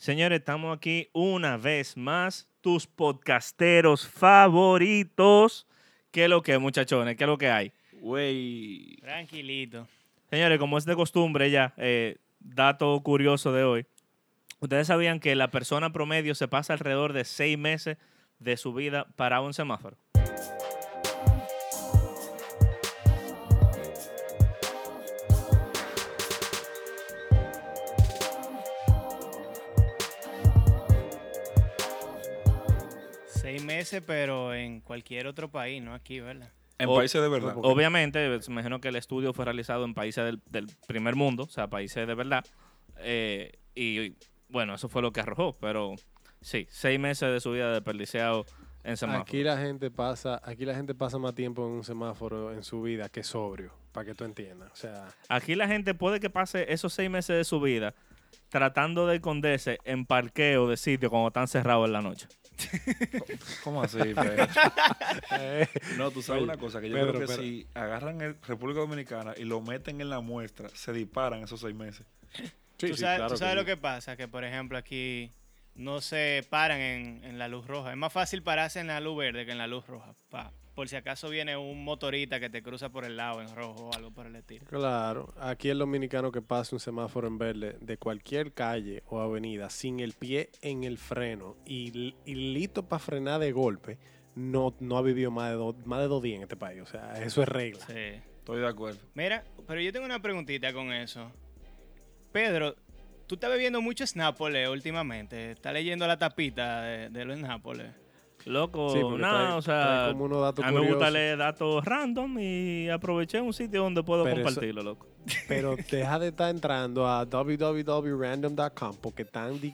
Señores, estamos aquí una vez más, tus podcasteros favoritos. ¿Qué es lo que, muchachones? ¿Qué es lo que hay? Güey. Tranquilito. Señores, como es de costumbre ya, eh, dato curioso de hoy. Ustedes sabían que la persona promedio se pasa alrededor de seis meses de su vida para un semáforo. Pero en cualquier otro país, no aquí, ¿verdad? En O- países de verdad. Obviamente, me imagino que el estudio fue realizado en países del, del primer mundo, o sea, países de verdad. eh, y bueno, eso fue lo que arrojó, pero sí, seis meses de su vida desperdiciado en semáforo. Aquí la gente pasa, aquí la gente pasa más tiempo en un semáforo en su vida que sobrio, para que tú entiendas. O sea, Aquí la gente puede que pase esos seis meses de su vida tratando de esconderse en parqueo de sitio cuando están cerrados en la noche. ¿Cómo así, Pedro? eh, No, tú sabes una cosa, que yo Pedro, creo que Pedro. si agarran el República Dominicana y lo meten en la muestra, se disparan esos seis meses. sí, tú sí, sabes, claro tú sabes sí. lo que pasa, que por ejemplo aquí no se paran en, en la luz roja. Es más fácil pararse en la luz verde que en la luz roja. pa- por si acaso viene un motorista que te cruza por el lado en rojo o algo por el estilo. Claro, aquí el dominicano que pasa un semáforo en verde de cualquier calle o avenida sin el pie en el freno y, y listo para frenar de golpe, no, no ha vivido más de, dos, más de dos días en este país. O sea, eso es regla. Sí. Estoy de acuerdo. Mira, pero yo tengo una preguntita con eso. Pedro, tú estás bebiendo mucho Snapple últimamente. ¿Estás leyendo la tapita de, de los Snapple? Loco, Sí, nada, trae- o sea, trae como unos datos a mí me gusta leer datos random y aproveché un sitio donde puedo Pero eso- compartirlo, loco. Pero deja de estar entrando a www.random.com porque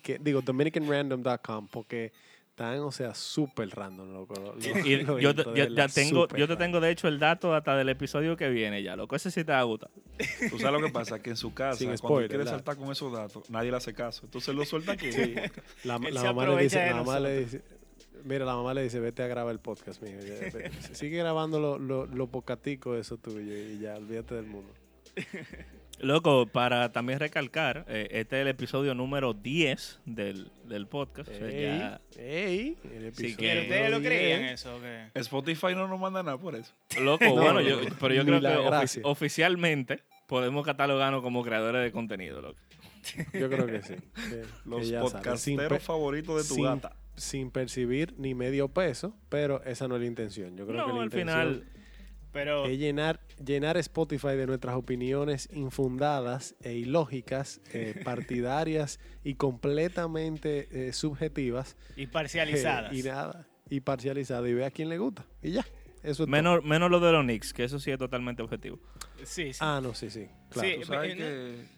que- digo, dominicanrandom.com porque están, o sea, súper random, loco. lo- lo- Y lo yo, te- ya- tengo, yo te tengo de hecho el dato hasta del episodio que viene ya, loco. Ese sí te va a gustar. Tú sabes lo que pasa, que en su casa, Sin cuando él quiere saltar con esos datos, nadie le hace caso. Entonces lo suelta aquí. La, Él la se mamá le dice, la mamá le dice, mira, la mamá le dice, vete a grabar el podcast, mijo. Ya, ve- Sigue grabando los lo, lo pocaticos eso tuyo y ya, olvídate del mundo. Loco, para también recalcar, eh, este es el episodio número 10 del, del podcast. o sea, Ey, ya- ey, el Sí, episodio que- ¿Pero ustedes lo creían 10. eso? o qué? Spotify no nos manda nada por eso. Loco, No, bueno, no, yo, pero yo creo que oficialmente podemos catalogarnos como creadores de contenido, loco. Yo creo que sí. que- Los que podcasteros favoritos de tu sin- gata. Sin percibir ni medio peso, pero esa no es la intención. Yo creo que No, la al intención final, Pero es llenar, llenar Spotify de nuestras opiniones infundadas e ilógicas, eh, partidarias y completamente eh, subjetivas. y eh, parcializadas. y nada, y parcializadas. Y ve a quién le gusta. Y ya. Eso es todo. menos, menos lo de los Knicks, que eso sí es totalmente objetivo. Sí, sí. Ah, no, sí, sí. Claro. Sí. Tú sabes Eh, que,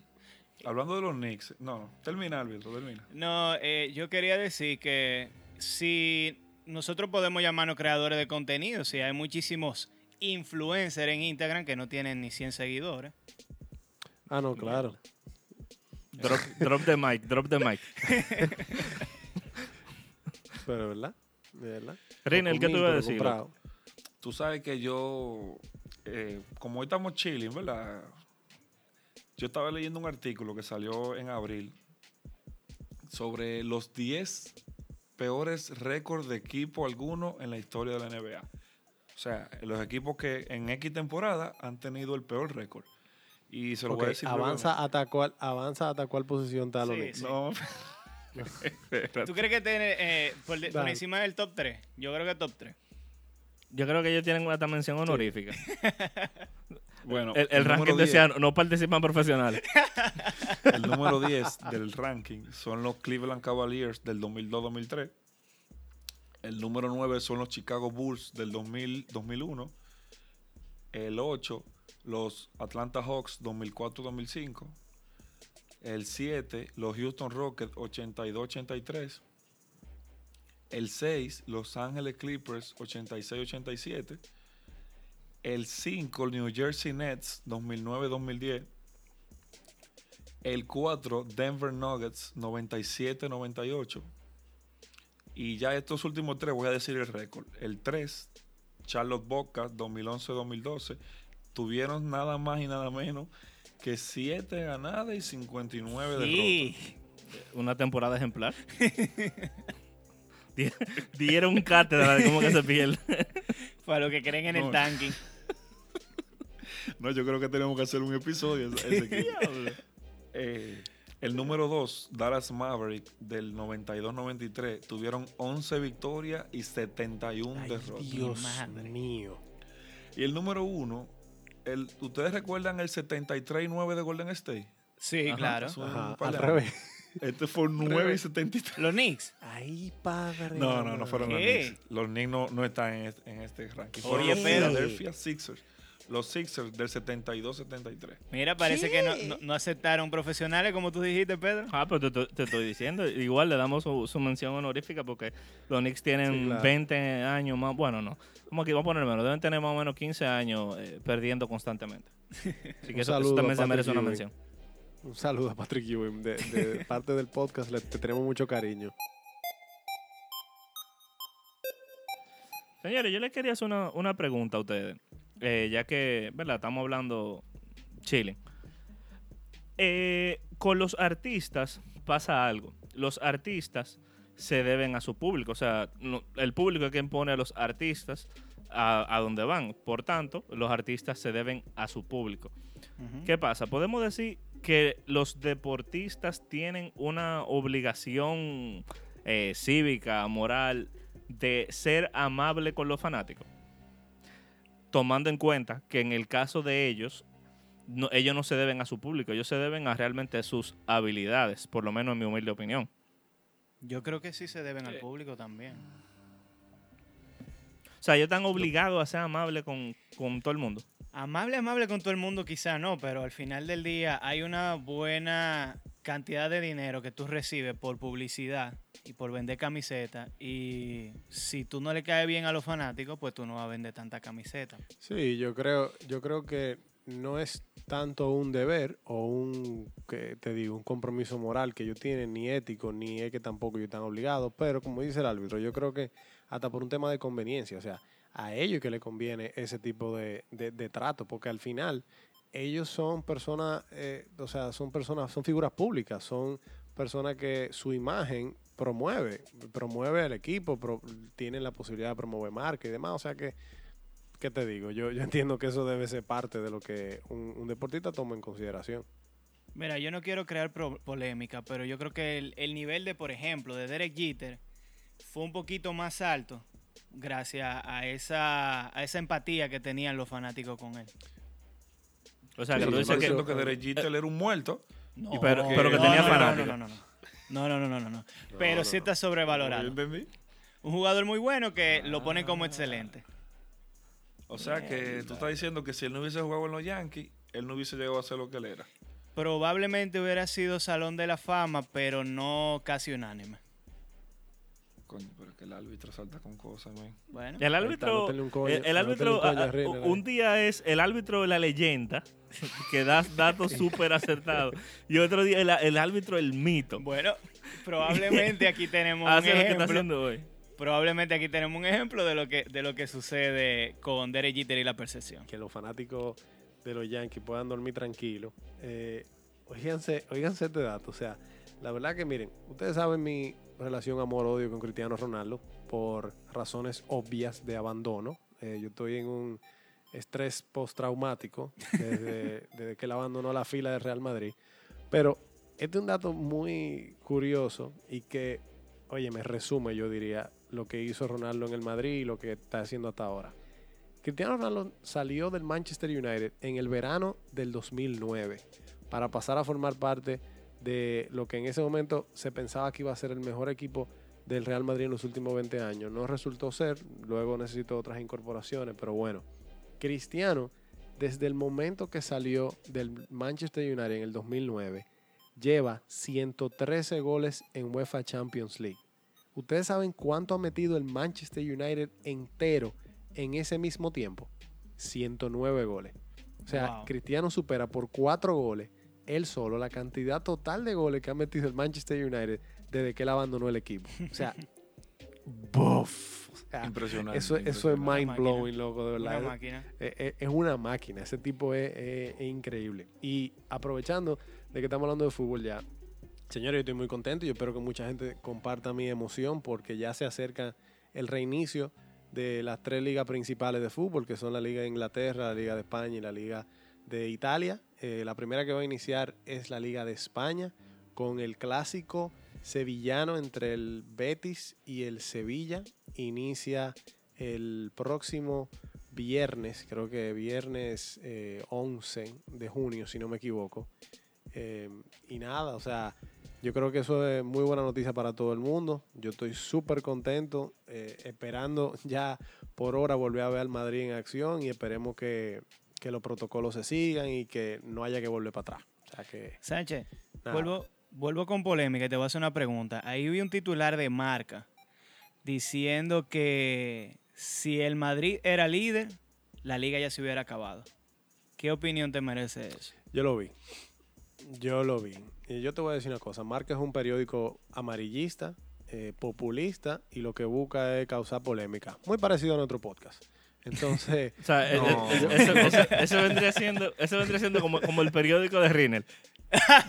hablando de los Knicks, no, no, termina, Alberto, termina. No, eh, yo quería decir que si nosotros podemos llamarnos creadores de contenido, si hay muchísimos influencers en Instagram que no tienen ni 100 seguidores. Ah, no, claro. Drop, drop the mic, drop the mic. Pero, ¿verdad? De verdad. Rinel, ¿qué tú ibas a decir? Tú sabes que yo, eh, como hoy estamos chilling, ¿verdad? Yo estaba leyendo un artículo que salió en abril sobre los 10 peores récords de equipo alguno en la historia de la NBA. O sea, los equipos que en X temporada han tenido el peor récord. Y se lo voy a decir. avanza hasta cuál, avanza hasta cuál posición está los Sí, sí. No, ¿Tú crees que tiene eh, por, de- por Dale. encima del top 3? Yo creo que top 3. Yo creo que ellos tienen una mención honorífica. bueno, El, el ranking número decía 10 no participan profesionales. El número 10 del ranking son los Cleveland Cavaliers del 2002-2003. El número 9 son los Chicago Bulls del 2000, 2001. El 8, los Atlanta Hawks 2004-2005. El 7, los Houston Rockets 82-83. El 6, Los Ángeles Clippers 86-87. El 5, el New Jersey Nets 2009-2010. El 4, Denver Nuggets 97-98. Y ya estos últimos tres voy a decir el récord. El 3, Charlotte Bobcats 2011-2012. Tuvieron nada más y nada menos que 7 ganadas y 59 derrotas. Sí. una temporada ejemplar. Di- Dieron cátedra de cómo que se pierde. Para los que creen en el tanking. No, yo creo que tenemos que hacer un episodio. ese- equipo. Eh, el número 2, Dallas Maverick, del 92-93, tuvieron 11 victorias y 71 Ay, derrotas. Dios madre. mío. Y el número 1, el, ¿ustedes recuerdan el 73-9 de Golden State? Sí, Ajá. claro. Ajá, al revés. Este fue 9 y 73. Los Knicks. Ay, padre. No, no, no fueron los. Knicks. Los Knicks no, no están en este, en este ranking. Oye, Fueron los pero- Philadelphia Sixers. Los Sixers del 72-73. Mira, parece que no, no- no aceptaron profesionales, como tú dijiste, Pedro. Ah, pero te, te- estoy diciendo, igual le damos su, su mención honorífica porque los Knicks tienen Sí, claro. 20 años más, bueno, no, vamos aquí, vamos a poner menos, deben tener más o menos 15 años eh, perdiendo constantemente. Así que Un eso, eso saludo también a se merece una mención. Un saludo a Patrick Ewing. De, de parte del podcast le te tenemos mucho cariño. Señores, yo les quería hacer una, una pregunta a ustedes, eh, ya que, ¿verdad? Estamos hablando Chile. Eh, con los artistas pasa algo. Los artistas se deben a su público, o sea, no- el público es quien pone a los artistas a, a donde van. Por tanto, los artistas se deben a su público. ¿Qué pasa? Podemos decir que los deportistas tienen una obligación eh, cívica, moral, de ser amable con los fanáticos. Tomando en cuenta que en el caso de ellos, no- ellos no se deben a su público, ellos se deben a realmente sus habilidades, por lo menos en mi humilde opinión. Yo creo que sí se deben al público también. O sea, ellos están obligados a ser amables con, con todo el mundo. Amable, amable con todo el mundo quizá no, pero al final del día hay una buena cantidad de dinero que tú recibes por publicidad y por vender camisetas y si tú no le caes bien a los fanáticos, pues tú no vas a vender tanta camiseta. Sí, yo creo, yo creo que no es tanto un deber o un, que te digo, un compromiso moral que ellos tienen, ni ético, ni es que tampoco ellos están obligados, pero como dice el árbitro, yo creo que hasta por un tema de conveniencia, o sea, a ellos que le conviene ese tipo de, de- trato, porque al final ellos son personas, eh, o sea, son personas, son figuras públicas, son personas que su imagen promueve, promueve al equipo, pro- tienen la posibilidad de promover marca y demás, o sea que ¿qué te digo? Yo, yo entiendo que eso debe ser parte de lo que un, un deportista toma en consideración. Mira, yo no quiero crear polémica, pero yo creo que el, el nivel de, por ejemplo, de Derek Jeter fue un poquito más alto gracias a esa, a esa empatía que tenían los fanáticos con él. O sea, Sí, que tú dices que... diciendo que Derek Jeter era un muerto. No, Y pero- pero que tenía no, no, fanáticos. No, no, no, no. No, no, no, no, no, no. Pero no, sí no. está sobrevalorado. Un jugador muy bueno que lo ponen como excelente. O sea que tú estás diciendo que si él no hubiese jugado en los Yankees, él no hubiese llegado a ser lo que él era. Probablemente hubiera sido Salón de la Fama, pero no casi unánime. Coño, pero es que el árbitro salta con cosas, man. Bueno, El árbitro, coño, el, árbitro un coño a- a a- Reina, un día es el árbitro de la leyenda, que da datos súper acertados, y otro día el, el árbitro el mito. bueno, probablemente aquí tenemos un Hace lo que está ejemplo. haciendo hoy. Probablemente aquí tenemos un ejemplo de lo que de lo que sucede con Derek Jeter y la percepción. Que los fanáticos de los Yankees puedan dormir tranquilos. Eh, oíganse, oíganse este dato. O sea, la verdad que miren, ustedes saben mi relación amor-odio con Cristiano Ronaldo por razones obvias de abandono. Eh, yo estoy en un estrés postraumático desde, desde que él abandonó la fila del Real Madrid. Pero este es un dato muy curioso y que, oye, me resume, yo diría, lo que hizo Ronaldo en el Madrid y lo que está haciendo hasta ahora. Cristiano Ronaldo salió del Manchester United en el verano del 2009 para pasar a formar parte de lo que en ese momento se pensaba que iba a ser el mejor equipo del Real Madrid en los últimos 20 años. No resultó ser, luego necesitó otras incorporaciones, pero bueno, Cristiano, desde el momento que salió del Manchester United en el 2009, lleva 113 goles en UEFA Champions League. ¿Ustedes saben cuánto ha metido el Manchester United entero en ese mismo tiempo? 109 goles. O sea, Wow. Cristiano supera por 4 goles él solo la cantidad total de goles que ha metido el Manchester United desde que él abandonó el equipo. O sea, ¡buff! O sea, Impresionante. eso, eso es mind blowing, loco, de Una verdad. máquina. Es, es- es una máquina, ese tipo es, es- es increíble. Y aprovechando de que estamos hablando de fútbol ya, Señores, yo estoy muy contento y yo espero que mucha gente comparta mi emoción porque ya se acerca el reinicio de las tres ligas principales de fútbol, que son la Liga de Inglaterra, la Liga de España y la Liga de Italia. Eh, la primera que va a iniciar es la Liga de España con el clásico sevillano entre el Betis y el Sevilla. Inicia el próximo viernes, creo que viernes eh, 11 de junio, si no me equivoco. Eh, y nada, o sea, yo creo que eso es muy buena noticia para todo el mundo. Yo estoy súper contento, eh, esperando ya por hora volver a ver al Madrid en acción y esperemos que, que los protocolos se sigan y que no haya que volver para atrás. O sea que, Sánchez, nada. vuelvo, vuelvo con polémica y te voy a hacer una pregunta. Ahí vi un titular de marca diciendo que si el Madrid era líder, la liga ya se hubiera acabado. ¿Qué opinión te merece eso? Yo lo vi. Yo lo vi. Y yo te voy a decir una cosa. Marca es un periódico amarillista, eh, populista y lo que busca es causar polémica. Muy parecido a nuestro podcast. Entonces, O sea, el- No. el- eso, eso- eso vendría siendo, eso vendría siendo como, como el periódico de Rinel.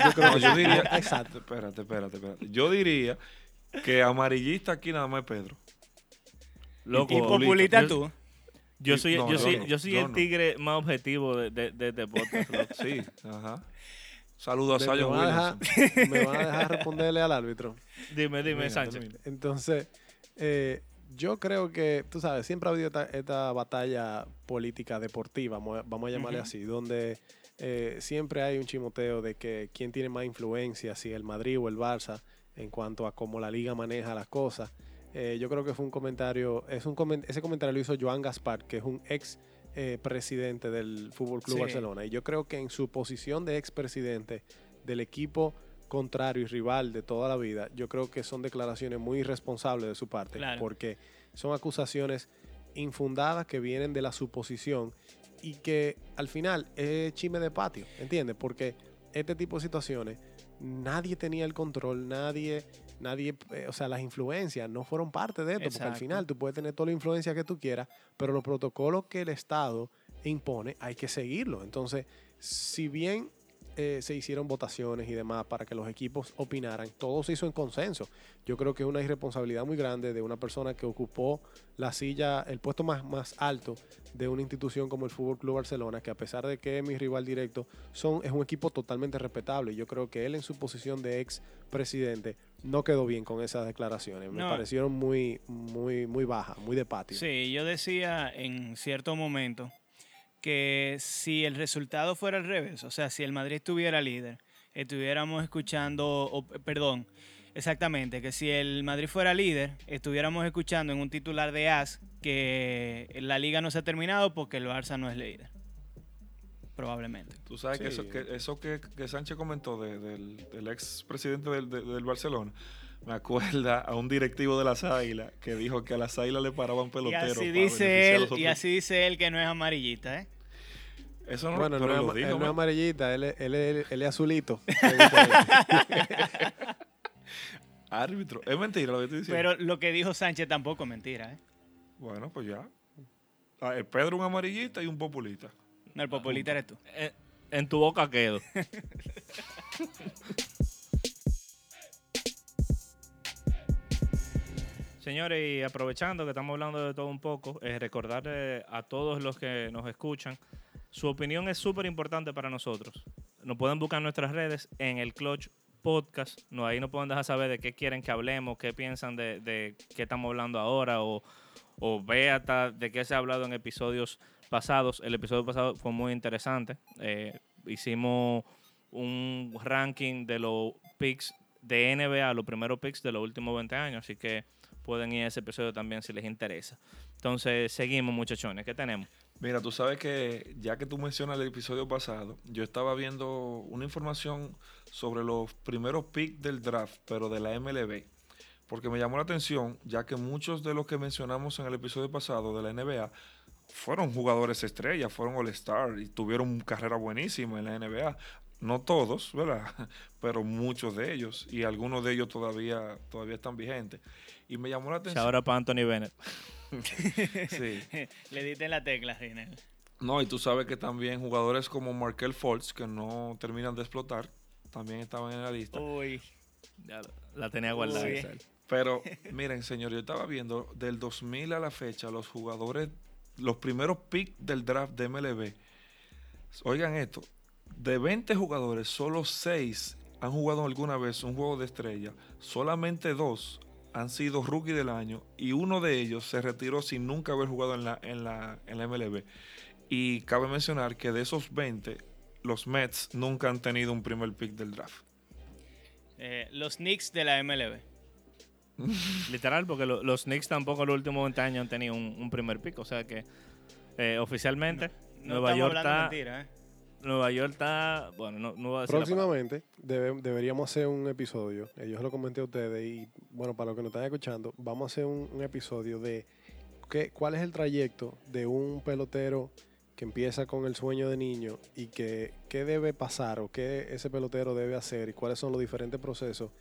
yo creo No, que yo diría. Exacto. Espérate, espérate, espérate. Yo diría que amarillista aquí nada más es Pedro. Loco, y populista. tú. yo soy, No, yo yo soy, no, yo soy yo el no. tigre más objetivo de, de, de este podcast. loco. Sí, ajá. Saludos a Me, me van a Williamson. dejar, me van a dejar responderle al árbitro. Dime, dime, Sánchez. Entonces, eh, yo creo que, tú sabes, siempre ha habido esta, esta batalla política deportiva, vamos a- llamarle así, donde eh, siempre hay un chimoteo de que quién tiene más influencia, si el Madrid o el Barça, en cuanto a cómo la liga maneja las cosas. Eh, yo creo que fue un comentario, es un comen- ese comentario lo hizo Joan Gaspar, que es un ex eh, presidente del Fútbol Club Sí. Barcelona. Y yo creo que en su posición de ex presidente del equipo contrario y rival de toda la vida, yo creo que son declaraciones muy irresponsables de su parte, Claro. porque son acusaciones infundadas que vienen de la suposición y que al final es chisme de patio, ¿entiendes? Porque este tipo de situaciones nadie tenía el control, nadie, nadie, eh, o sea, las influencias no fueron parte de esto, porque al final tú puedes tener toda la influencia que tú quieras, pero los protocolos que el Estado impone hay que seguirlo. Entonces, si bien eh, se hicieron votaciones y demás para que los equipos opinaran, todo se hizo en consenso. Yo creo que es una irresponsabilidad muy grande de una persona que ocupó la silla, el puesto más, más alto de una institución como el Fútbol Club Barcelona, que a pesar de que es mi rival directo, son, es un equipo totalmente respetable. Yo creo que él en su posición de ex presidente no quedó bien con esas declaraciones. Me No. parecieron muy, muy, muy bajas, muy de patio. Sí, yo decía en cierto momento que si el resultado fuera al revés, o sea, si el Madrid estuviera líder, estuviéramos escuchando, o, perdón, exactamente, que si el Madrid fuera líder, estuviéramos escuchando en un titular de AS que la liga no se ha terminado porque el Barça no es líder. Probablemente. Tú sabes que eso que, eso que, que Sánchez comentó de- del, del ex presidente del, de- del Barcelona, me acuerda a un directivo de las Águilas que dijo que a las Águilas le paraban Y peloteros. así para dice él, y así dice él que no es amarillista, ¿eh? Eso no, Bueno, no, lo dijo, él no es man. amarillita, él, es- él, es- él es azulito. Árbitro. Es mentira lo que estoy diciendo. Pero lo que dijo Sánchez tampoco es mentira, ¿eh? Bueno, pues ya. Ah, el Pedro un amarillista y un populista. No, el populista eres tú. En, en tu boca quedo. Señores, y aprovechando que estamos hablando de todo un poco, eh, recordarle a todos los que nos escuchan, su opinión es súper importante para nosotros. Nos pueden buscar en nuestras redes en el Clutch Podcast. No, ahí nos pueden dejar saber de qué quieren que hablemos, qué piensan de, de qué estamos hablando ahora o, o ve hasta de qué se ha hablado en episodios pasados. El episodio pasado fue muy interesante. Eh, hicimos un ranking de los picks de NBA, los primeros picks de los últimos 20 años, así que pueden ir a ese episodio también si les interesa. Entonces, seguimos muchachones, ¿qué tenemos? Mira, tú sabes que ya que tú mencionas el episodio pasado, yo estaba viendo una información sobre los primeros picks del draft, pero de la MLB. Porque me llamó la atención, ya que muchos de los que mencionamos en el episodio pasado de la NBA fueron jugadores estrellas, fueron All-Star y tuvieron carrera buenísima en la NBA. No todos, ¿verdad? Pero muchos de ellos. Y algunos de ellos todavía, todavía están vigentes. Y me llamó la atención. Ahora para Anthony Bennett. Sí. Le diste la tecla, Rinel. No, y tú sabes que también jugadores como Markel Fultz, que no terminan de explotar, también estaban en la lista. Uy, Ya la tenía guardada. Pero miren, señor, yo estaba viendo del 2000 a la fecha los jugadores, los primeros picks del draft de MLB. Oigan esto, de 20 jugadores, solo 6 han jugado alguna vez un juego de estrella. Solamente dos han sido rookie del año y uno de ellos se retiró sin nunca haber jugado en la, en la, en la MLB. Y cabe mencionar que de esos 20, los Mets nunca han tenido un primer pick del draft. Eh, los Knicks de la MLB. Literal, porque lo- los Knicks tampoco en los últimos 20 años han tenido un, un primer pick. O sea que eh, oficialmente No Nueva estamos York hablando está. mentira, ¿eh? Nueva York está. Bueno, no, no a decir. Próximamente debe- deberíamos hacer un episodio, eh, yo lo comenté a ustedes y bueno, para los que nos están escuchando, vamos a hacer un, un episodio de qué, cuál es el trayecto de un pelotero que empieza con el sueño de niño y que qué debe pasar o qué ese pelotero debe hacer y cuáles son los diferentes procesos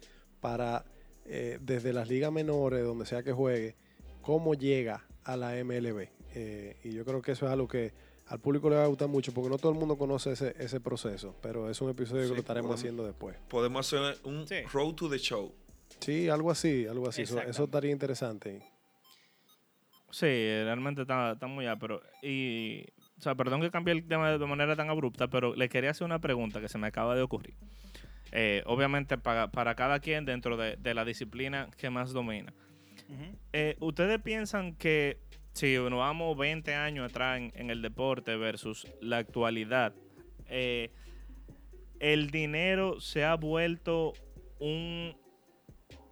para eh, desde las ligas menores, donde sea que juegue, cómo llega a la MLB. Eh, y yo creo que eso es algo que al público le va a gustar mucho porque no todo el mundo conoce ese, ese proceso, pero es un episodio Sí, que lo estaremos podemos- haciendo después. Podemos hacer un Sí. road to the show. Sí, algo así, algo así. Eso, eso estaría interesante. Sí, realmente está, está muy pero Y, o sea, perdón que cambie el tema de manera tan abrupta, pero le quería hacer una pregunta que se me acaba de ocurrir. Eh, obviamente, para, para cada quien dentro de, de la disciplina que más domina. Eh, ¿Ustedes piensan que si nos vamos 20 años atrás en, en el deporte versus la actualidad, eh, el dinero se ha vuelto un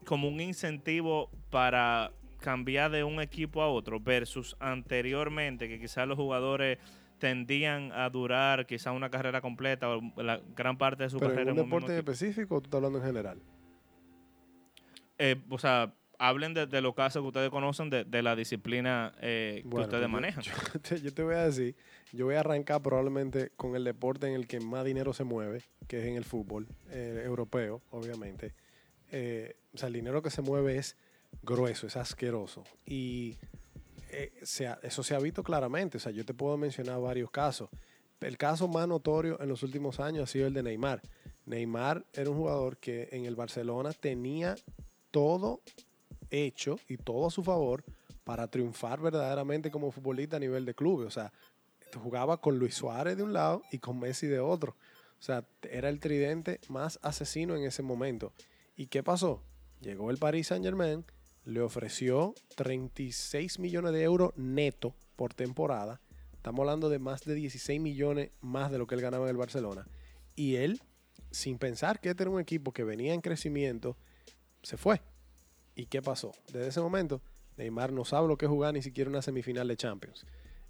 como un incentivo para cambiar de un equipo a otro versus anteriormente que quizás los jugadores tendían a durar quizás una carrera completa o la gran parte de su Pero en carrera en un deporte equipo? específico o tú estás hablando en general. Eh, o sea, hablen de, de los casos que ustedes conocen de, de la disciplina eh, que Bueno, ustedes yo- manejan. Yo te, yo te voy a decir, yo voy a arrancar probablemente con el deporte en el que más dinero se mueve, que es en el fútbol eh, europeo, obviamente. Eh, o sea, el dinero que se mueve es grueso, es asqueroso. Y se ha- eso se ha visto claramente. O sea, yo te puedo mencionar varios casos. El caso más notorio en los últimos años ha sido el de Neymar. Neymar era un jugador que en el Barcelona tenía todo hecho y todo a su favor para triunfar verdaderamente como futbolista a nivel de clubes. O sea, jugaba con Luis Suárez de un lado y con Messi de otro. O sea, era el tridente más asesino en ese momento. ¿Y qué pasó? Llegó el Paris Saint Germain, le ofreció 36 millones de euros neto por temporada. Estamos hablando de más de 16 millones más de lo que él ganaba en el Barcelona. Y él, sin pensar que este era un equipo que venía en crecimiento, se fue. ¿Y qué pasó? Desde ese momento, Neymar no sabe lo que es jugar ni siquiera una semifinal de Champions.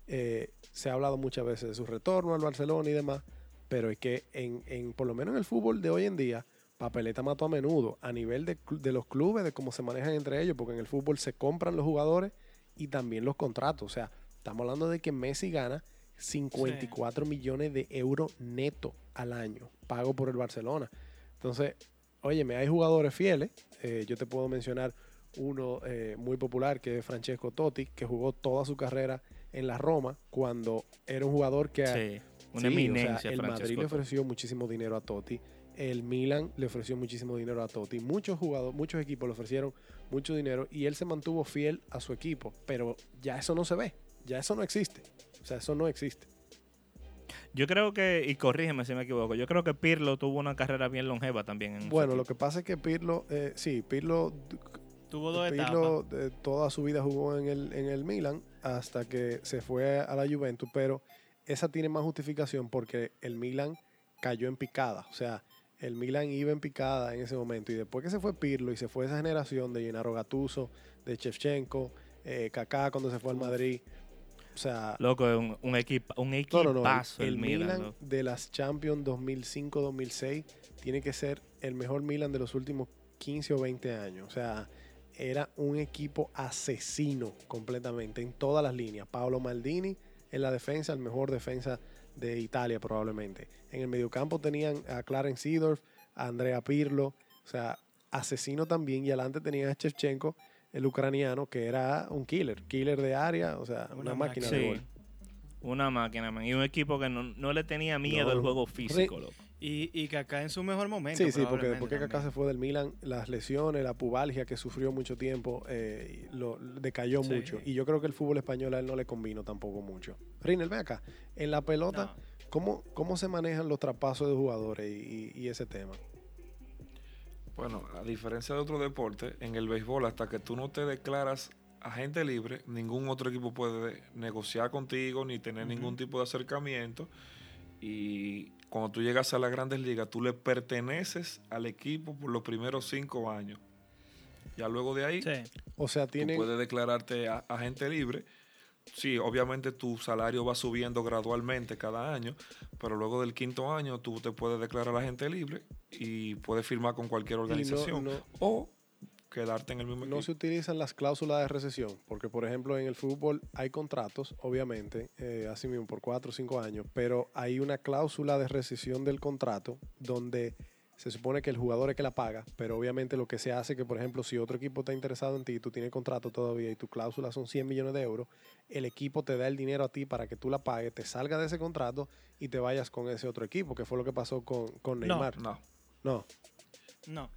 Eh, se ha hablado muchas veces de su retorno al Barcelona y demás, pero es que en, en- por lo menos en el fútbol de hoy en día, papeleta mató a menudo a nivel de, de los clubes, de cómo se manejan entre ellos, porque en el fútbol se compran los jugadores y también los contratos. O sea, estamos hablando de que Messi gana 54 millones de euros neto al año, pago por el Barcelona. Entonces, óyeme, hay jugadores fieles. Eh, yo te puedo mencionar uno eh, muy popular que es Francesco Totti, que jugó toda su carrera en la Roma cuando era un jugador que Sí, una Sí, o sea, eminencia. el Madrid le ofreció muchísimo dinero a Totti. El Milan le ofreció muchísimo dinero a Totti. Muchos jugadores, muchos equipos le ofrecieron mucho dinero y él se mantuvo fiel a su equipo. Pero ya eso no se ve. Ya eso no existe. O sea, eso no existe. Yo creo que, y corrígeme si me equivoco, yo creo que Pirlo tuvo una carrera bien longeva también. En Bueno, lo que pasa es que Pirlo, eh, sí, Pirlo, Tuvo dos Pirlo etapas. eh, toda su vida jugó en el, en el Milan hasta que se fue a la Juventus, pero esa tiene más justificación porque el Milan cayó en picada. O sea, el Milan iba en picada en ese momento. Y después que se fue Pirlo y se fue esa generación de Gennaro Gattuso, de Shevchenko, eh, Kaká cuando se fue al Madrid. O sea, Loco, es un, un, equipa, un equipazo no, no. El, el, el Milan. De las Champions 2005-2006 tiene que ser el mejor Milan de los últimos 15 o 20 años. O sea, era un equipo asesino completamente en todas las líneas. Paolo Maldini en la defensa, el mejor defensa de Italia probablemente. En el mediocampo tenían a Clarence Seedorf, a Andrea Pirlo, o sea, asesino también. Y adelante tenían a Shevchenko, el ucraniano, que era un killer, killer de área, o sea, una, Una máquina máquina. de Sí. gol. Una máquina, man. Y un equipo que no, no le tenía miedo No, al juego físico, loco. Y, y Kaká en su mejor momento. Sí, sí, porque después que Kaká se fue del Milan, las lesiones, la pubalgia que sufrió mucho tiempo, eh, lo, decayó Sí. mucho. Y yo creo que el fútbol español a él no le convino tampoco mucho. Rinel, ven acá. En la pelota, No. ¿cómo, ¿cómo se manejan los traspasos de jugadores y, y- y ese tema? Bueno, a diferencia de otro deporte, en el béisbol, hasta que tú no te declaras agente libre, ningún otro equipo puede negociar contigo ni tener ningún tipo de acercamiento. Y cuando tú llegas a las grandes ligas, tú le perteneces al equipo por los primeros cinco años. Ya luego de ahí, Sí. O sea, tú puedes declararte agente libre. Sí, obviamente tu salario va subiendo gradualmente cada año, pero luego del quinto año tú te puedes declarar agente libre y puedes firmar con cualquier no- organización no- o quedarte en el mismo No se utilizan las cláusulas de recesión, porque por ejemplo en el fútbol hay contratos, obviamente, eh, así mismo por cuatro o cinco años, pero hay una cláusula de recesión del contrato donde se supone que el jugador es que la paga, pero obviamente lo que se hace que, por ejemplo, si otro equipo está interesado en ti, tú tienes contrato todavía y tu cláusula son 100 millones de euros, el equipo te da el dinero a ti para que tú la pagues, te salga de ese contrato y te vayas con ese otro equipo, que fue lo que pasó con, con No. Neymar. No, No. No.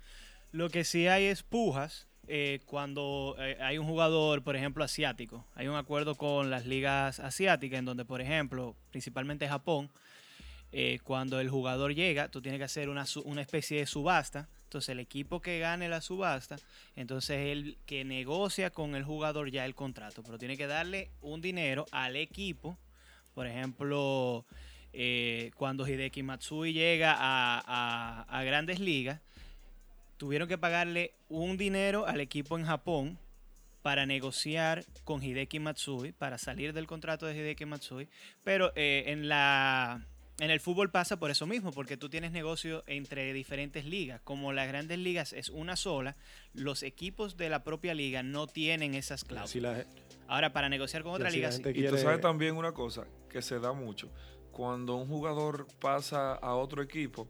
Lo que sí hay es pujas eh, cuando eh, hay un jugador, por ejemplo, asiático. Hay un acuerdo con las ligas asiáticas en donde, por ejemplo, principalmente Japón, eh, cuando el jugador llega, tú tienes que hacer una, una especie de subasta. Entonces, el equipo que gane la subasta, entonces el que negocia con el jugador ya el contrato, pero tiene que darle un dinero al equipo. Por ejemplo, eh, cuando Hideki Matsui llega a, a- a grandes ligas, tuvieron que pagarle un dinero al equipo en Japón para negociar con Hideki Matsui, para salir del contrato de Hideki Matsui. Pero eh, en, la, en el fútbol pasa por eso mismo, porque tú tienes negocio entre diferentes ligas. Como las grandes ligas es una sola, los equipos de la propia liga no tienen esas cláusulas. la, Ahora, para negociar con otra liga, sí. Y tú sabes también una cosa que se da mucho. Cuando un jugador pasa a otro equipo,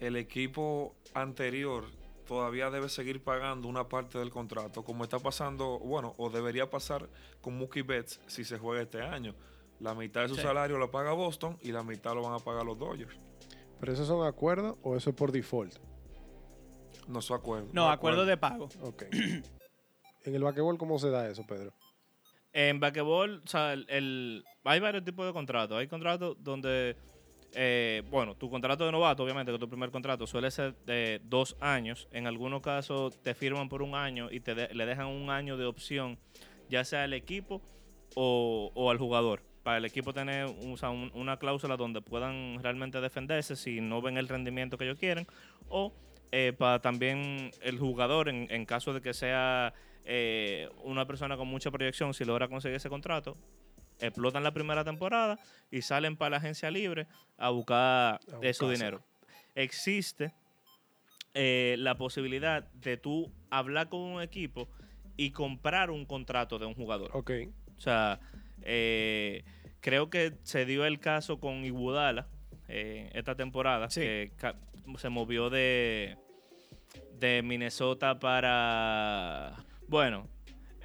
el equipo anterior todavía debe seguir pagando una parte del contrato, como está pasando, bueno, o debería pasar con Mookie Betts si se juega este año. La mitad de su Sí. salario lo paga Boston y la mitad lo van a pagar los Dodgers. ¿Pero esos son acuerdos o eso es por default? No se acuerdo. No, acuerdo de pago. Ok. en el basquetbol, ¿cómo se da eso, Pedro? En basquetbol, o sea, el, el- hay varios tipos de contratos. Hay contratos donde, eh, bueno, tu contrato de novato, obviamente, que es tu primer contrato, suele ser de dos años. En algunos casos te firman por un año y te de- le dejan un año de opción, ya sea al equipo o, o al jugador. Para el equipo tener o sea, un- una cláusula donde puedan realmente defenderse si no ven el rendimiento que ellos quieren. O eh, para también el jugador, en, en caso de que sea eh, una persona con mucha proyección, si logra conseguir ese contrato, explotan la primera temporada y salen para la agencia libre a buscar, A su dinero. Existe eh, la posibilidad de tú hablar con un equipo y comprar un contrato de un jugador. Ok. O sea, eh, creo que se dio el caso con Iguodala eh, esta temporada, Sí. que se movió de, de Minnesota para... Bueno,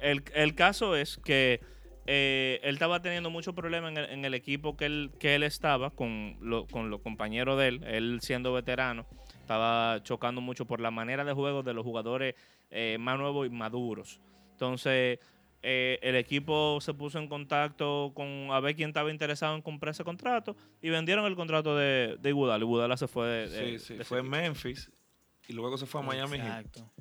el, el caso es que eh, él estaba teniendo muchos problemas en el, en el equipo que él, que él estaba, con, lo- con los compañeros de él, él siendo veterano, estaba chocando mucho por la manera de juego de los jugadores eh, más nuevos y maduros. Entonces, eh, el equipo se puso en contacto con a ver quién estaba interesado en comprar ese contrato y vendieron el contrato de, de Iguodala. Iguodala se fue de, de- Sí, sí. de ese Fue en. Memphis y luego se fue a Miami Heat. Exacto.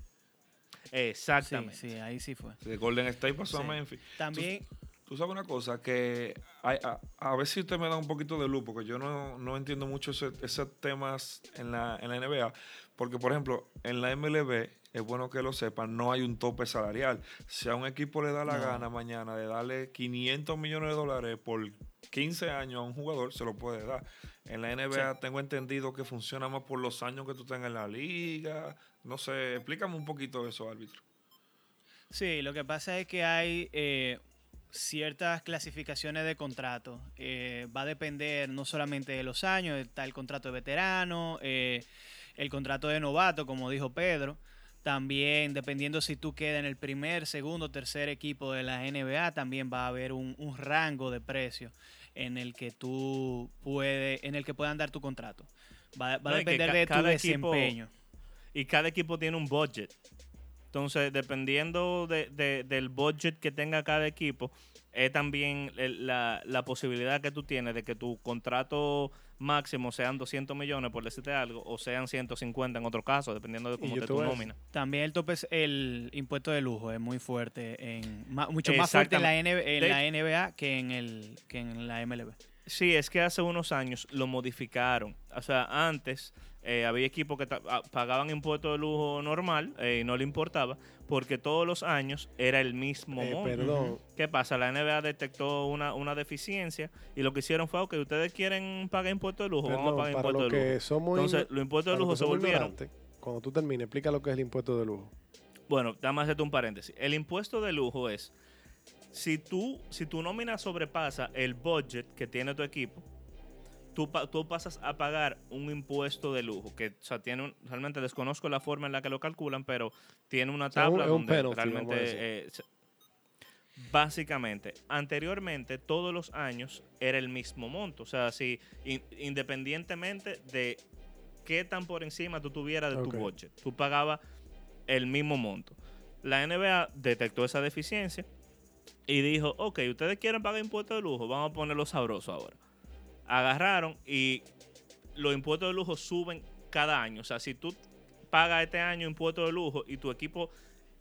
Sí, Exactamente. sí, ahí sí fue. De Golden State pasó Sí. a Memphis. También, Tú sabes una cosa, que hay- a, a ver si usted me da un poquito de luz, porque yo no, no entiendo mucho ese- esos temas en la, en la NBA. Porque, por ejemplo, en la MLB, es bueno que lo sepan, no hay un tope salarial. Si a un equipo le da la No. gana mañana de darle 500 millones de dólares por 15 años a un jugador, se lo puede dar. En la NBA tengo entendido que funciona más por los años que tú tengas en la liga. No sé, explícame un poquito eso, árbitro. Sí, lo que pasa es que hay eh, ciertas clasificaciones de contrato. Eh, va a depender no solamente de los años, está el contrato de veterano, eh, el contrato de novato, como dijo Pedro. También, dependiendo si tú quedas en el primer, segundo, tercer equipo de la NBA, también va a haber un, un rango de precios. en el que tú puedes, en el que puedan dar tu contrato. Va, va No, a depender de tu equipo- desempeño. Y cada equipo tiene un budget. Entonces, dependiendo de- de- del budget que tenga cada equipo, es también la, la posibilidad que tú tienes de que tu contrato máximo sean 200 millones, por decirte algo, o sean 150 en otro caso, dependiendo de cómo te tu nómina. También el tope es el impuesto de lujo es muy fuerte en mucho más fuerte en la, N- en De la NBA que en el que en la MLB. Sí, es que hace unos años lo modificaron. O sea, antes eh, había equipos que pagaban impuesto de lujo normal eh, y no le importaba, porque todos los años era el mismo Eh, monto. perdón, ¿Qué pasa? La NBA detectó una, una deficiencia y lo que hicieron fue, que ustedes quieren pagar impuesto de lujo, vamos a perdón, pagar para impuesto los de lujo. que somos Entonces, los impuestos de lujo se volvieron. Cuando tú termines, explica lo que es el impuesto de lujo. Bueno, dame hacerte un paréntesis. El impuesto de lujo es, si tú, si tu nómina sobrepasa el budget que tiene tu equipo, tú, pa- tú pasas a pagar un impuesto de lujo, que o sea, tiene un- realmente desconozco la forma en la que lo calculan, pero tiene una un- tabla un donde penalty, realmente... eh, básicamente, anteriormente, todos los años era el mismo monto. O sea, si in- independientemente de qué tan por encima tú tuvieras de tu budget, tú pagabas el mismo monto. La NBA detectó esa deficiencia y dijo, ok, ustedes quieren pagar impuestos de lujo, vamos a ponerlo sabroso ahora. Agarraron y los impuestos de lujo suben cada año. O sea, si tú pagas este año impuestos de lujo y tu equipo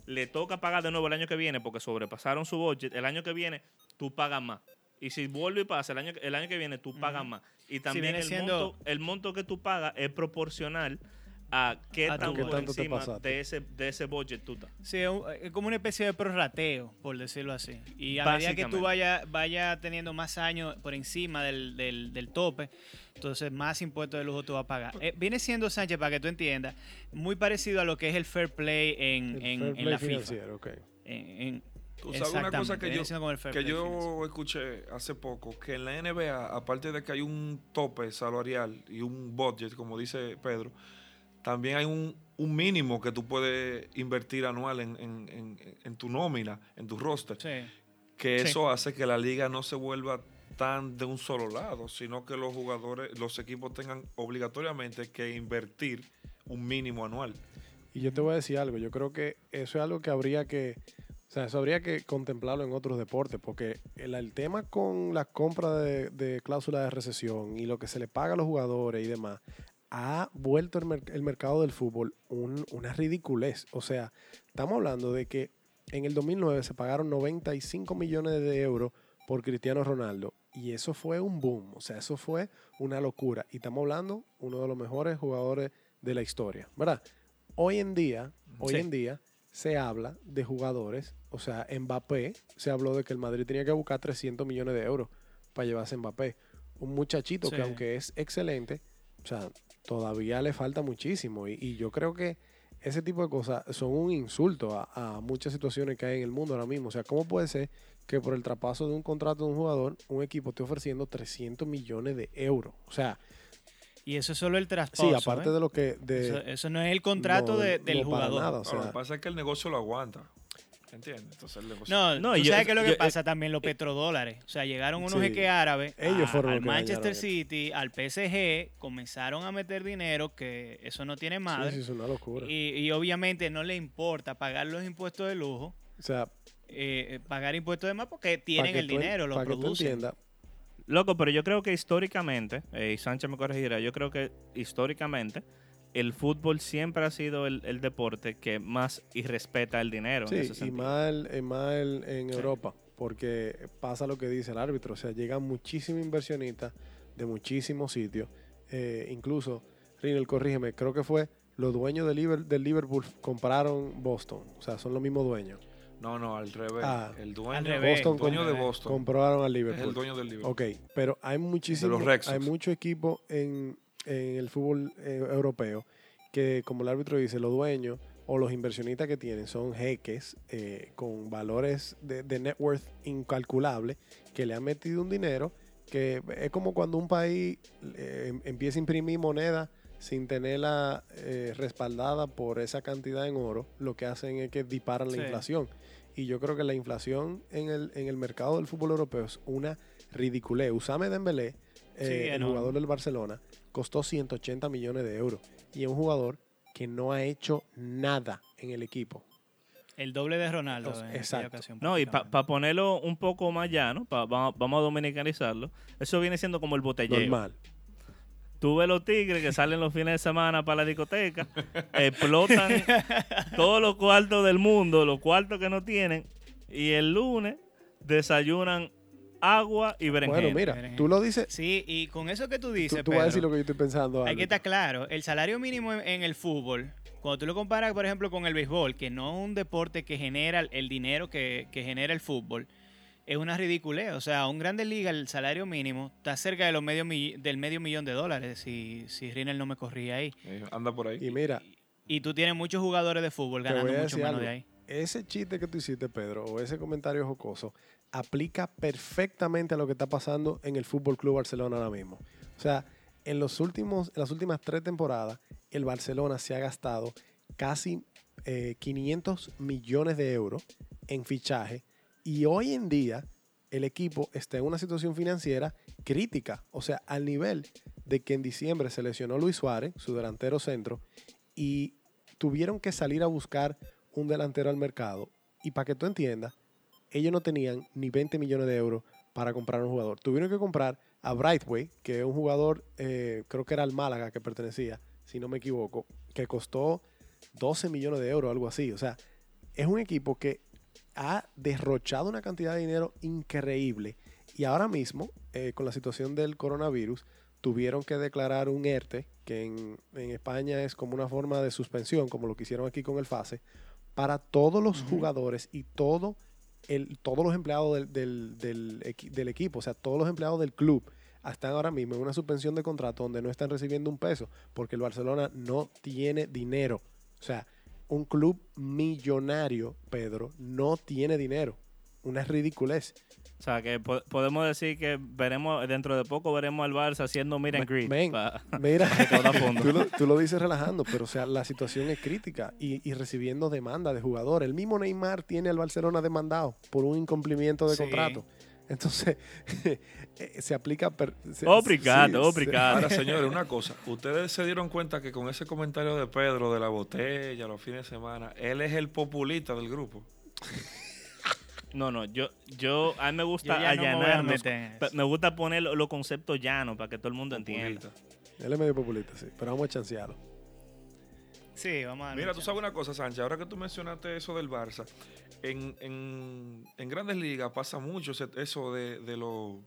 le toca pagar de nuevo el año que viene porque sobrepasaron su budget, el año que viene tú pagas más. Y si vuelve y pasa el año, el año que viene, tú pagas más. Y también el, siendo- monto, el monto que tú pagas es proporcional a qué A tu tan budget. por ¿Qué tanto te encima de ese, de ese budget tú estás. Sí, es como una especie de prorrateo, por decirlo así. Y a medida que tú vayas vaya teniendo más años por encima del, del- del tope, entonces más impuestos de lujo tú vas a pagar. Eh, viene siendo, Sánchez, para que tú entiendas, muy parecido a lo que es el fair play en, en- fair en play la FIFA. financiero, ok. En- en- Tú sabes una cosa que yo, que yo escuché hace poco, que en la NBA, aparte de que hay un tope salarial y un budget, como dice Pedro, también hay un, un mínimo que tú puedes invertir anual en, en- en- en tu nómina, en tu roster, Sí. que Sí. eso hace que la liga no se vuelva tan de un solo lado, sino que los jugadores, los equipos tengan obligatoriamente que invertir un mínimo anual. Y yo te voy a decir algo, yo creo que eso es algo que habría que, o sea, eso habría que contemplarlo en otros deportes, porque el, el tema con la compra de, de cláusulas de recesión y lo que se le paga a los jugadores y demás, ha vuelto el, mer- el mercado del fútbol un- una ridiculez. O sea, estamos hablando de que en el 2009 se pagaron 95 millones de euros por Cristiano Ronaldo. Y eso fue un boom, o sea, eso fue una locura. Y estamos hablando uno de los mejores jugadores de la historia, ¿verdad? Hoy en día, hoy Sí. en día se habla de jugadores, o sea, Mbappé, se habló de que el Madrid tenía que buscar 300 millones de euros para llevarse a Mbappé. Un muchachito que aunque es excelente, o sea, todavía le falta muchísimo. Y, y yo creo que ese tipo de cosas son un insulto a, a muchas situaciones que hay en el mundo ahora mismo. O sea, ¿cómo puede ser que por el traspaso de un contrato de un jugador, un equipo esté ofreciendo 300 millones de euros? O sea, Y eso es solo el sí, traspaso. aparte ¿eh? de lo que... De, eso, eso no es el contrato no, de- del no jugador. nada, o No, sea, lo que pasa es que el negocio lo aguanta. ¿Entiendes? Entonces el negocio. No, No, tú yo- sabes qué es lo que yo- eh, pasa también, los petrodólares. O sea, llegaron unos Sí. jeques árabes Ellos a- fueron al que Manchester. City, al PSG, comenzaron a meter dinero, que eso no tiene madre. sí, sí, es una locura. Y, y obviamente no le importa pagar los impuestos de lujo, o sea, eh, eh, pagar impuestos de más porque tienen que el tú dinero, lo para que tú producen. entiendas, Loco, pero yo creo que históricamente, eh, y Sánchez me corregirá, yo creo que históricamente el fútbol siempre ha sido el, el deporte que más irrespeta el dinero. en ese Sí, y mal, eh, mal en Sí. Europa, porque pasa lo que dice el árbitro, o sea, llegan muchísimos inversionistas de muchísimos sitios, eh, incluso, Rinel, corrígeme, creo que fue los dueños del Liver- del Liverpool compraron Boston, o sea, son los mismos dueños. No, no, al revés. Ah, el dueño, al revés. dueño Al de. Boston. Compraron al es Liverpool. el dueño del Liverpool. Ok, pero hay muchísimos, hay muchos equipos en, en el fútbol eh, europeo que, como el árbitro dice, los dueños o los inversionistas que tienen son jeques eh, con valores de, de net worth incalculable que le han metido un dinero que es como cuando un país eh, em- empieza a imprimir moneda sin tenerla eh, respaldada por esa cantidad en oro, lo que hacen es que disparan la inflación. Y yo creo que la inflación en el, en el mercado del fútbol europeo es una ridiculez. Usame Dembélé, Sí, el jugador del Barcelona, costó 180 millones de euros. Y es un jugador que no ha hecho nada en el equipo. El doble de Ronaldo Entonces, en aquella exacto. ocasión. No, y para ponerlo un poco más llano, pa- va- vamos a dominicanizarlo, eso viene siendo como el botellero. Normal. Tú ves los tigres que salen los fines de semana para la discoteca, explotan todos los cuartos del mundo, los cuartos que no tienen, y el lunes desayunan agua y berenjena. Bueno, mira, Berenjena. tú lo dices. Sí, y con eso que tú Tú, dices, tú vas a decir Pedro, lo que yo estoy pensando. hay que estar claro, el salario mínimo en, en el fútbol, cuando tú lo comparas, por ejemplo, con el béisbol, que no es un deporte que genera el- dinero que, que genera el fútbol, es una ridiculez. O sea, un Grande Liga, el salario mínimo está cerca de los medio mi- del medio millón de dólares, si, si Rinel no me corría ahí. Eh, Anda por ahí. Y mira, Y tú tienes muchos jugadores de fútbol ganando mucho menos algo. de ahí. ese chiste que tú hiciste, Pedro, o ese comentario jocoso, aplica perfectamente a lo que está pasando en el Fútbol Club Barcelona ahora mismo. O sea, en, los últimos, en las últimas tres temporadas, el Barcelona se ha gastado casi eh, 500 millones de euros en fichaje y hoy en día el equipo está en una situación financiera crítica, o sea, al nivel de que en diciembre se lesionó Luis Suárez, su delantero centro, y tuvieron que salir a buscar un delantero al mercado. Y para que tú entiendas, ellos no tenían ni 20 millones de euros para comprar un jugador. Tuvieron que comprar a Brightway, que es un jugador, eh, creo que era al Málaga que pertenecía, si no me equivoco, que costó 12 millones de euros, algo así. O sea, es un equipo que ha derrochado una cantidad de dinero increíble. Y ahora mismo, eh, con la situación del coronavirus, tuvieron que declarar un ERTE, que en, en España es como una forma de suspensión, como lo que hicieron aquí con el FASE, para todos los jugadores y todo todos los empleados del, del equipo, o sea, todos los empleados del club, están ahora mismo en una suspensión de contrato donde no están recibiendo un peso, porque el Barcelona no tiene dinero. O sea, un club millonario, Pedro, no tiene dinero. Una ridiculez. O sea, que po- podemos decir que veremos, dentro de poco veremos al Barça haciendo meet and greet. men, pa- Mira, tú lo, tú lo dices relajando, pero o sea, la situación es crítica y, y recibiendo demanda de jugadores. El mismo Neymar tiene al Barcelona demandado por un incumplimiento de Sí. contrato. Entonces, eh, se aplica... se- Obrigado, sí, se- obrigado. Ahora, señores, una cosa. Ustedes se dieron cuenta que con ese comentario de Pedro de la botella los fines de semana, él es el populista del grupo. No, no, yo, yo, a mí me gusta ya no me gusta poner lo- los conceptos llanos para que todo el mundo entienda. Él es medio populista, sí, pero vamos a chancearlo. Sí, vamos a Mira, tú sabes una cosa, Sánchez, ahora que tú mencionaste eso del Barça, en, en- en grandes ligas pasa mucho eso de, de, lo-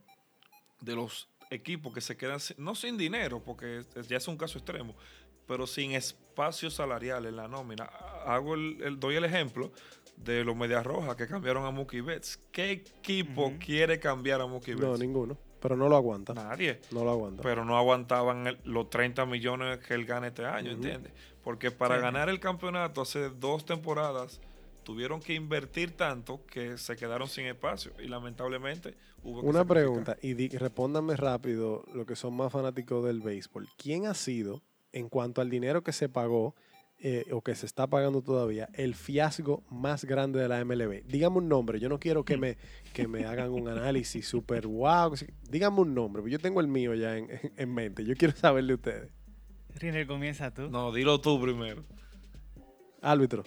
de los equipos que se quedan, sin- no sin dinero, porque ya es un caso extremo, pero sin espacio salarial en la nómina. Hago el, el- doy el ejemplo de los Medias Rojas que cambiaron a Mookie Betts. ¿Qué equipo quiere cambiar a Mookie No, Betts? ninguno. Pero no lo aguanta. Nadie No lo aguanta. pero no aguantaban el- los 30 millones que él gana este año, Ujú. ¿entiendes? Porque para Sí. ganar el campeonato hace dos temporadas tuvieron que invertir tanto que se quedaron sin espacio y lamentablemente hubo que Una sacrificar. pregunta, y di- respóndanme rápido lo que son más fanáticos del béisbol. ¿Quién ha sido, en cuanto al dinero que se pagó eh, o que se está pagando todavía, el fiasco más grande de la MLB? Dígame un nombre. Yo no quiero que me, que me hagan un análisis súper wow. Dígame un nombre. porque Yo tengo el mío ya en, en- en mente. Yo quiero saberle de ustedes. Rinel, comienza tú. No, dilo tú primero. Árbitro.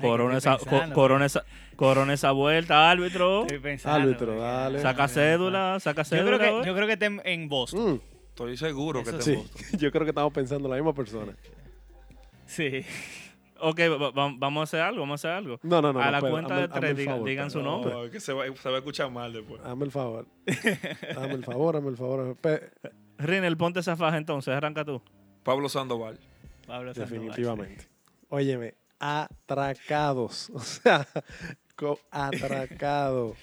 Corona esa, corona, esa, corona esa vuelta, árbitro. Estoy pensando. Árbitro, dale. Saca cédula, saca Yo cédula. creo que, yo creo que está en, en Boston. Mm, Estoy seguro que te sí, gusta. yo creo que estamos pensando en la misma persona. Sí. Ok, va- va- vamos a hacer algo, vamos a hacer algo. No, no, no. A la cuenta de tres, digan- favor, digan su nombre. Que se va, se va a escuchar mal después. Hazme el favor. Hazme el favor, hazme el favor. Rinel, ponte esa faja entonces, arranca tú. Pablo Sandoval. Pablo Sandoval, sí. Definitivamente. Óyeme, atracados. O sea, co- atracado.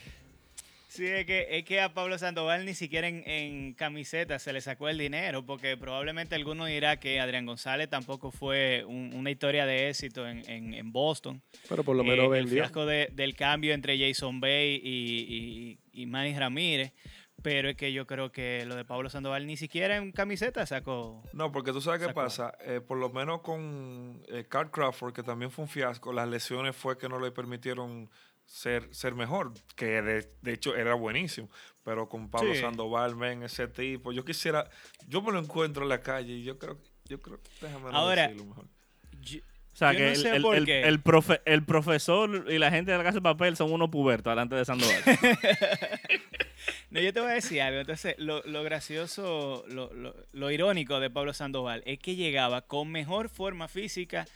Sí, es que, es que a Pablo Sandoval ni siquiera en, en camiseta se le sacó el dinero, porque probablemente alguno dirá que Adrián González tampoco fue un- una historia de éxito en, en- en Boston. Pero por lo Eh, menos el vendió. fiasco de- del cambio entre Jason Bay y, y- y Manny Ramírez. Pero es que yo creo que lo de Pablo Sandoval ni siquiera en camiseta sacó. No, porque tú sabes qué pasa. Eh, por lo menos con eh, Carl Crawford, que también fue un fiasco, las lesiones fue que no le permitieron ser, ser mejor, que de, de hecho era buenísimo. Pero con Pablo Sí. Sandoval, men, ese tipo, yo quisiera, yo me lo encuentro en la calle y yo creo, yo creo, déjame Ahora, decirlo mejor. Yo- O sea, Yo que no el, sé el- por el- qué. el profe- el profesor y la gente de la casa de papel son unos pubertos delante de Sandoval. No, yo te voy a decir algo. Entonces, lo, lo gracioso, lo, lo- lo irónico de Pablo Sandoval es que llegaba con mejor forma física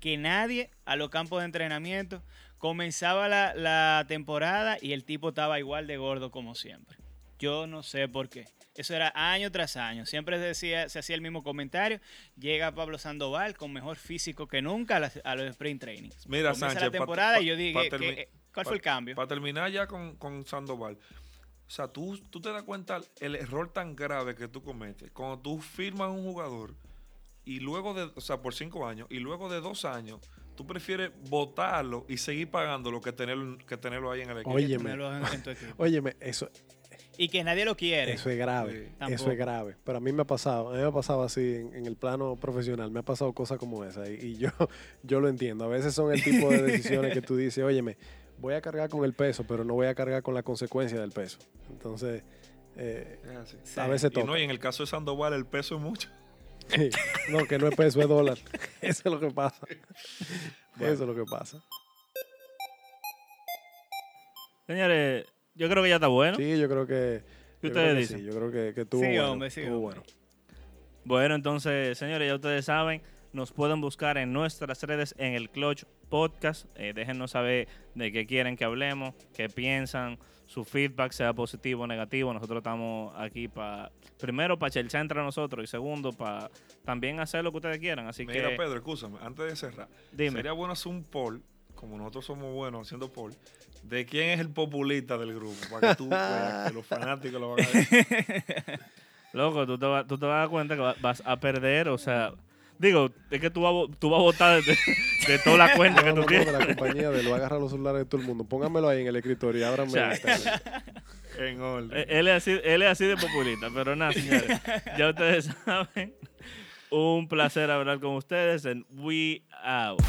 que nadie a los campos de entrenamiento. Comenzaba la, la temporada y el tipo estaba igual de gordo como siempre. Yo no sé por qué. Eso era año tras año. Siempre se, decía, se hacía el mismo comentario. Llega Pablo Sandoval con mejor físico que nunca a, las- a los sprint training. Mira, Comienza Sánchez, la temporada pa- y yo dije, que- que- ¿cuál fue el cambio? Para terminar ya con, con Sandoval. O sea, tú, tú te das cuenta el error tan grave que tú cometes. Cuando tú firmas un jugador y luego de, o sea, por cinco años, y luego de dos años, tú prefieres votarlo y seguir pagándolo que tenerlo, que tenerlo ahí en el equipo. Óyeme. Tenerlo en- en tu equipo. Óyeme, eso, Y que nadie lo quiere. eso es grave. Sí. Eso es grave. Pero a mí me ha pasado, a mí me ha pasado así en, en el plano profesional, me ha pasado cosas como esa. Y, y yo, yo lo entiendo. A veces son el tipo de decisiones que tú dices, óyeme, voy a cargar con el peso, pero no voy a cargar con la consecuencia del peso. Entonces, eh. Sí. a veces Y, toca. no, y en el caso de Sandoval, el peso es mucho. No, que no es peso, es dólar. Eso es lo que pasa. Bueno. Eso es lo que pasa. Señores, yo creo que ya está bueno. Sí, yo creo que. ¿Qué ustedes que dicen? Sí, yo creo que, que estuvo Sí, bueno. hombre, sí, bueno. Bueno, entonces, señores, ya ustedes saben, nos pueden buscar en nuestras redes en el Clutch Podcast. Eh, déjenos saber de qué quieren que hablemos, qué piensan, su feedback, sea positivo o negativo. Nosotros estamos aquí para, primero, para chelchar entre nosotros y segundo, para también hacer lo que ustedes quieran. Así Mira, que, Pedro, escúchame, antes de cerrar, dime. sería bueno hacer un poll, como nosotros somos buenos haciendo poll, de quién es el populista del grupo, para que tú veas que los fanáticos lo van a ver. Loco, tú te, vas, tú te vas a dar cuenta que va- vas a perder, o sea... Digo, es que tú vas, tú vas a votar de, de toda la cuenta que No, tú no, no, tienes. de la compañía de lo agarra los celulares de todo el mundo. Póngamelo ahí en el escritorio y ábranme Ya. el Instagram. en orden. Eh, Él es, así, él es así de populista, pero nada, señores. Ya ustedes saben. Un placer hablar con ustedes en We Out.